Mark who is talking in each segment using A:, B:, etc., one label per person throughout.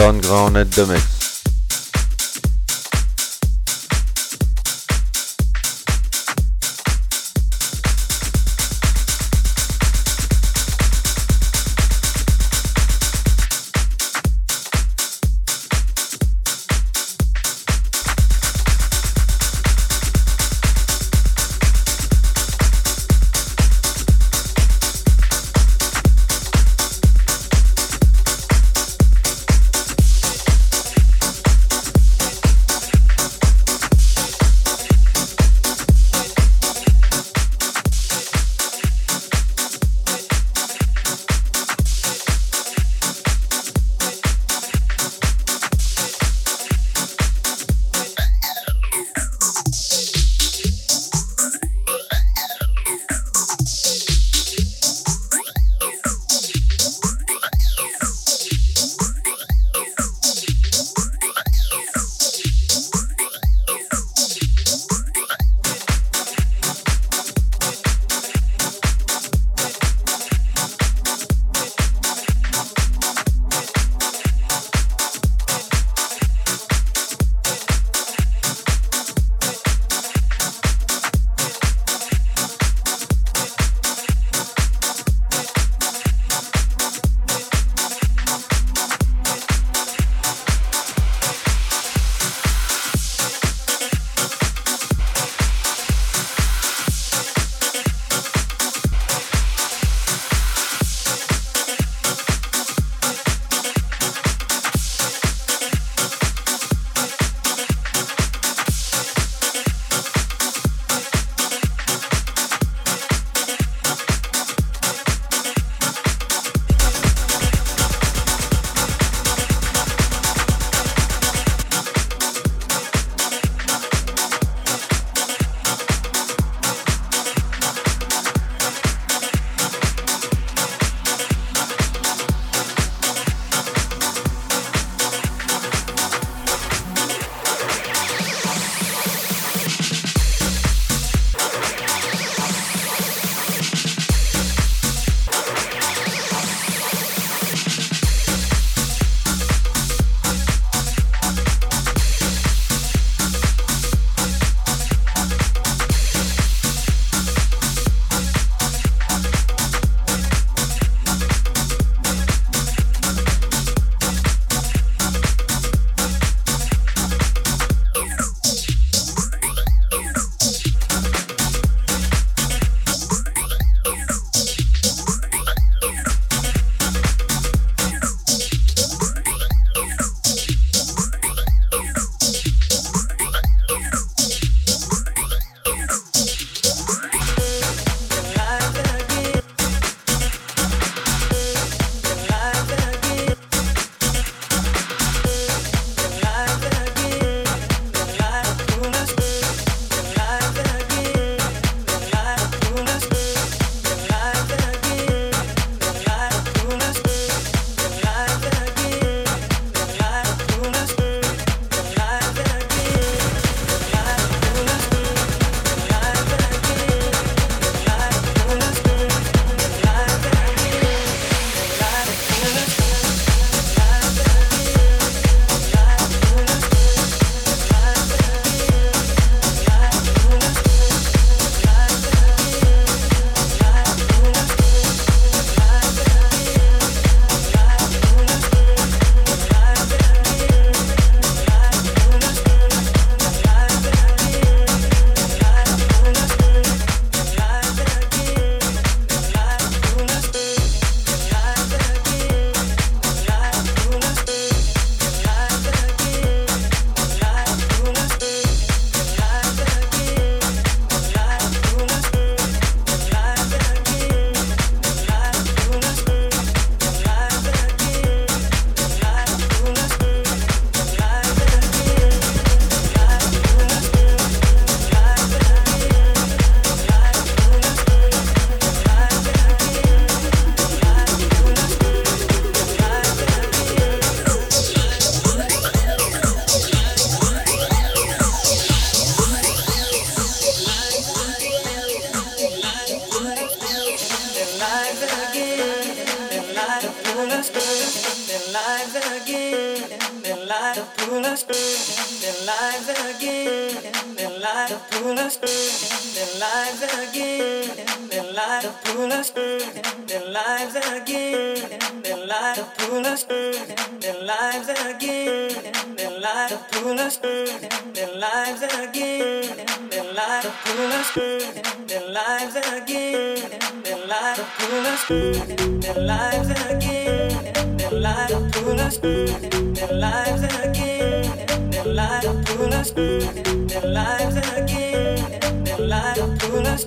A: Stone Grounded de Mex. Their lives again, their lives pull us,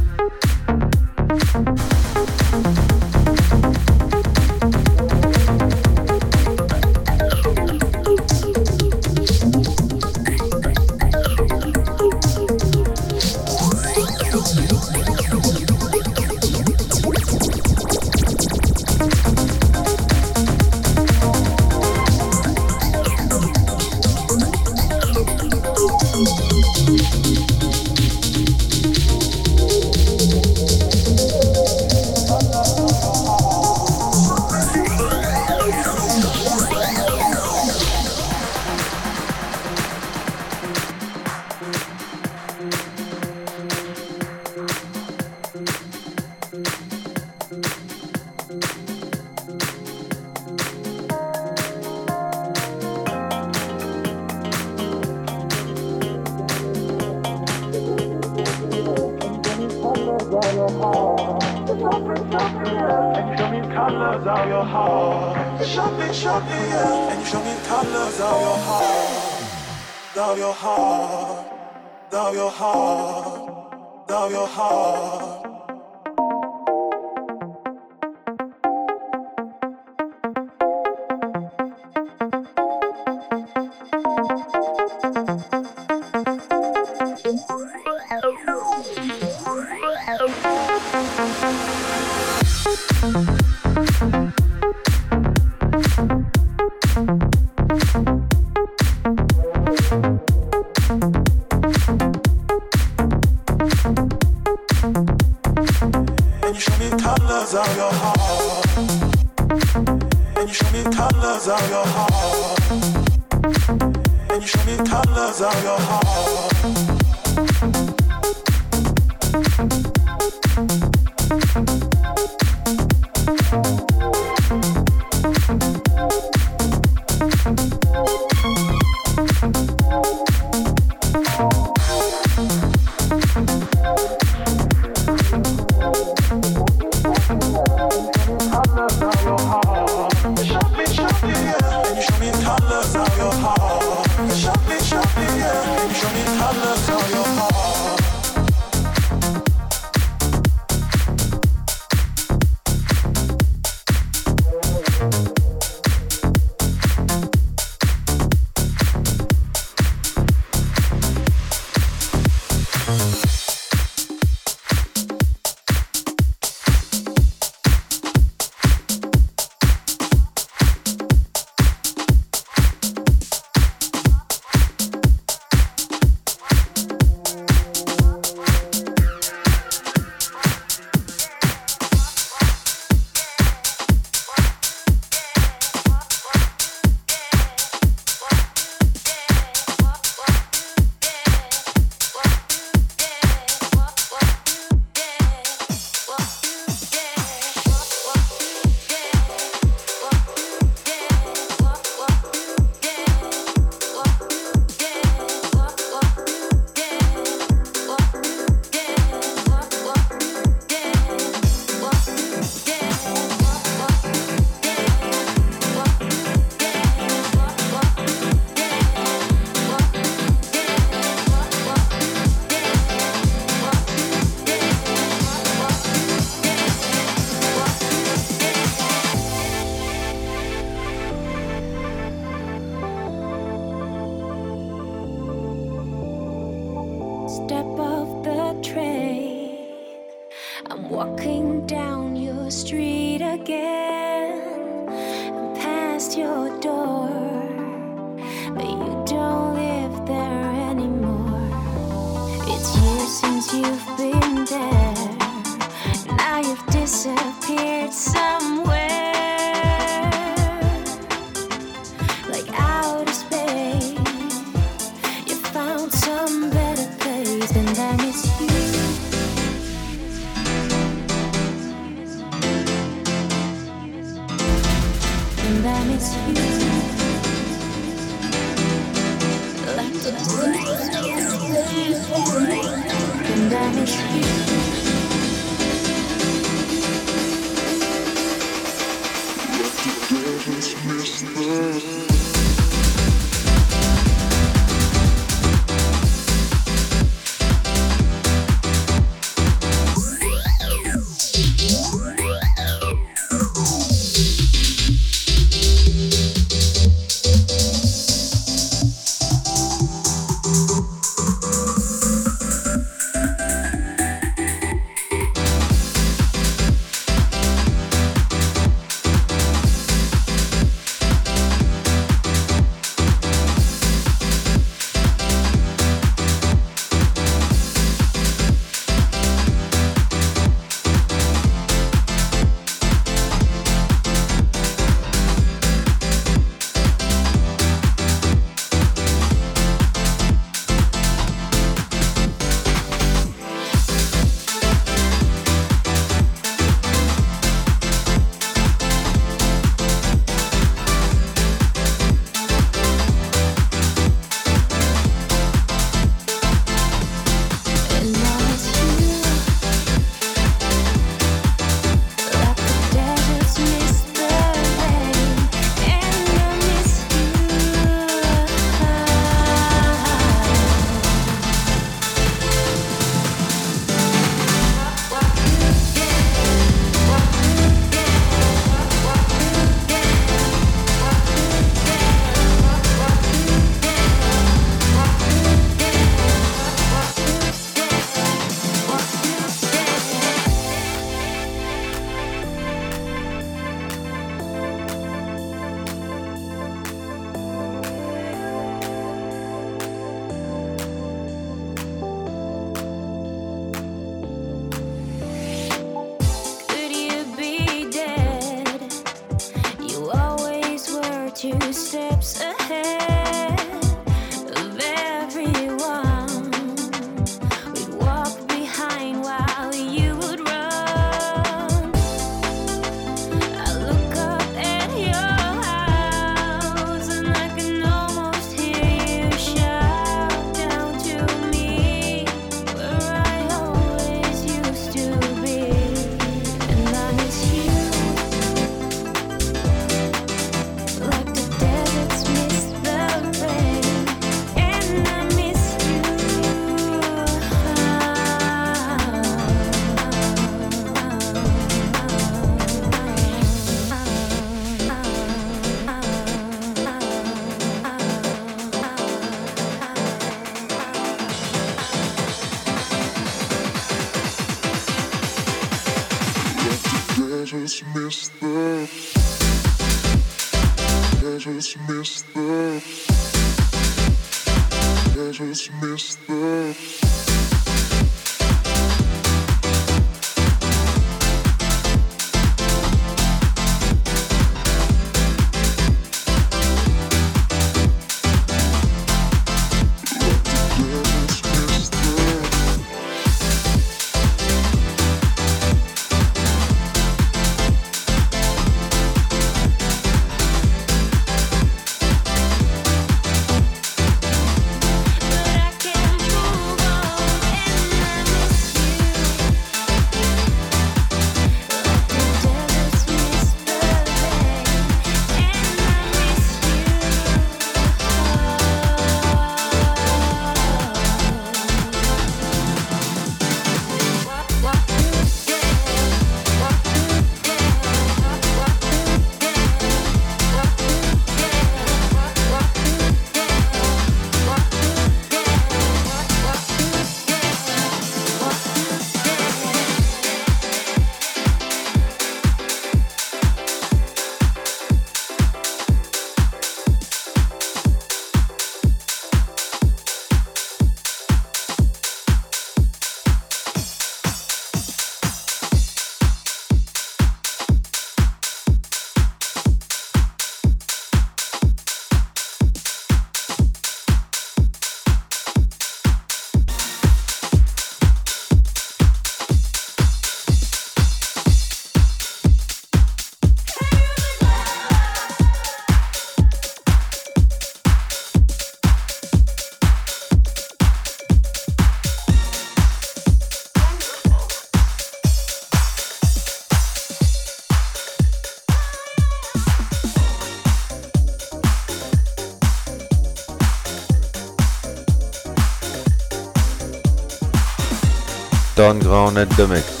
A: Don Ground at the mix.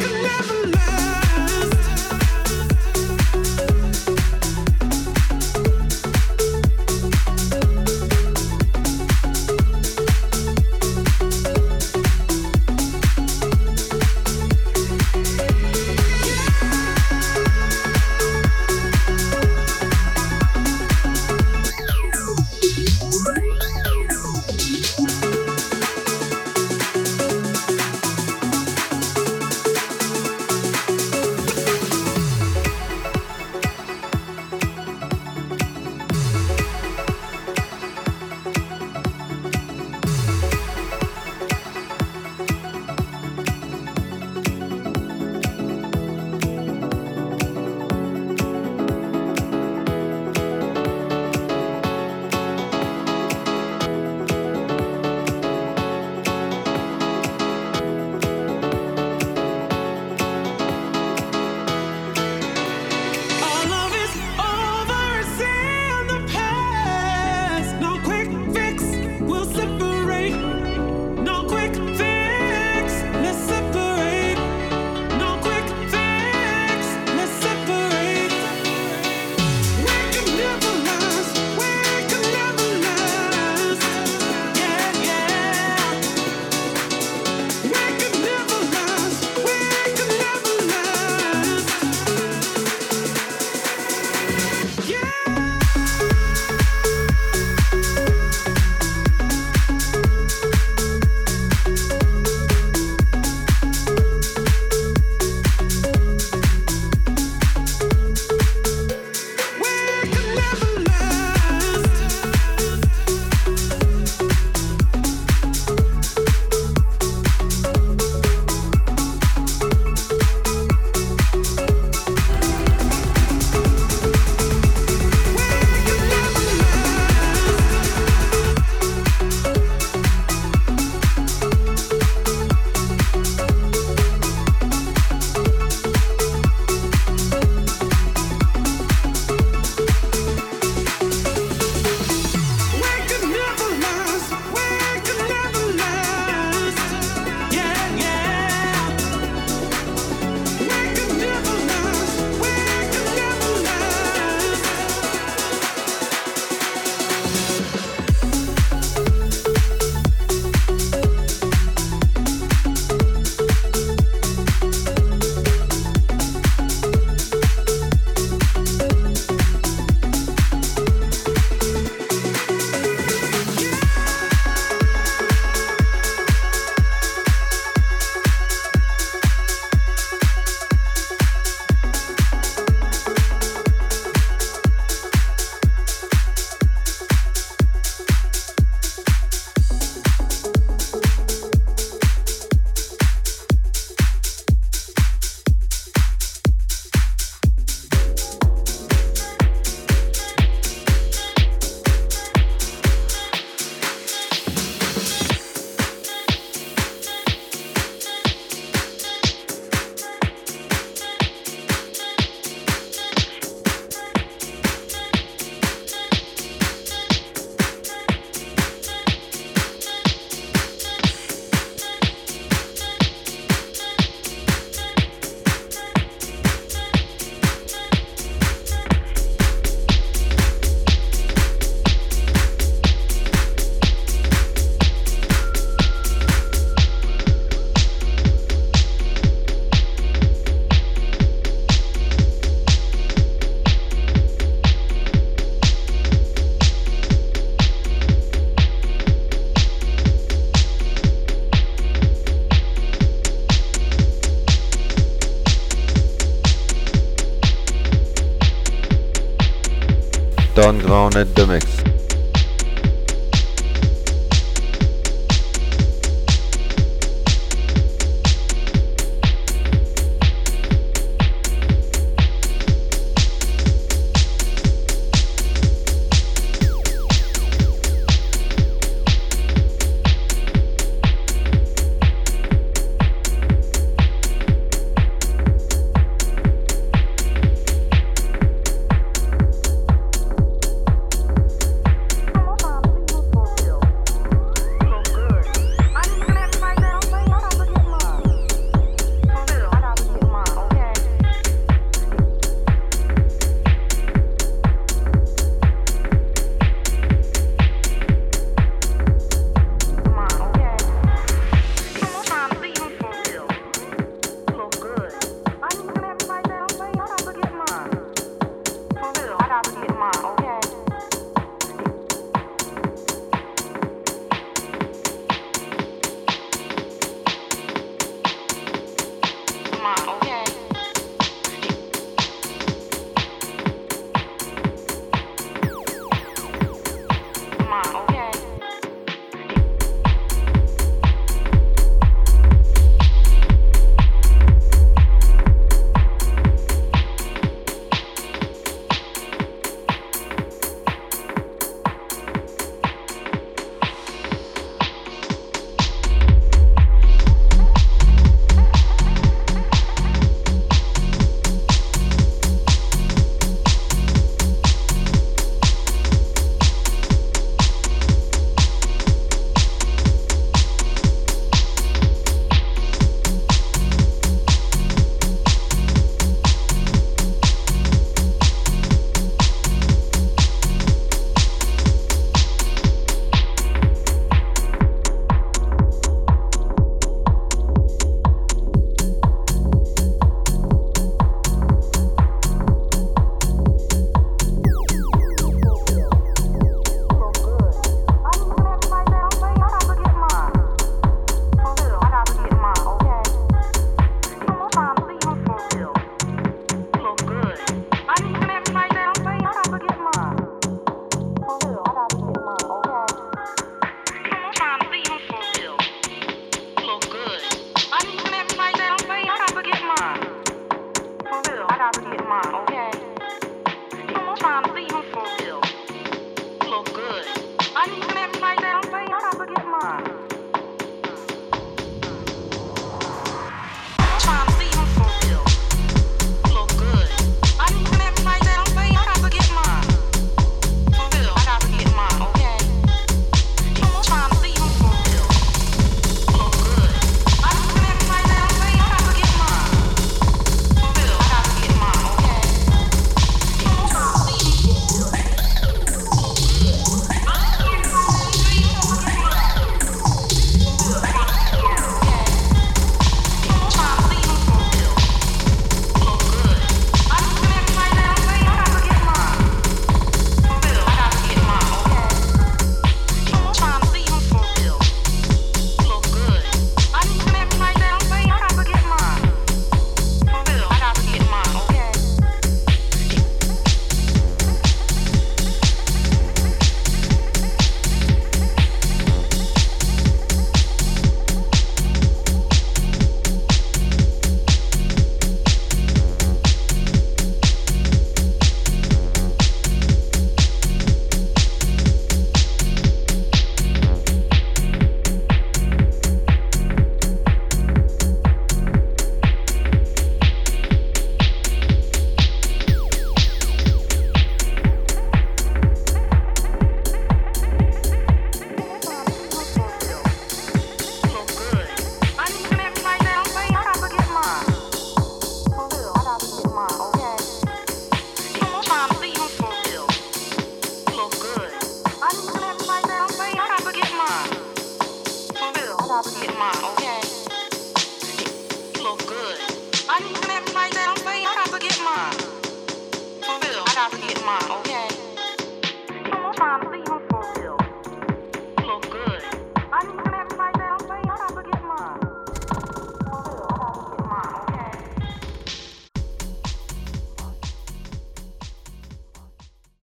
A: can never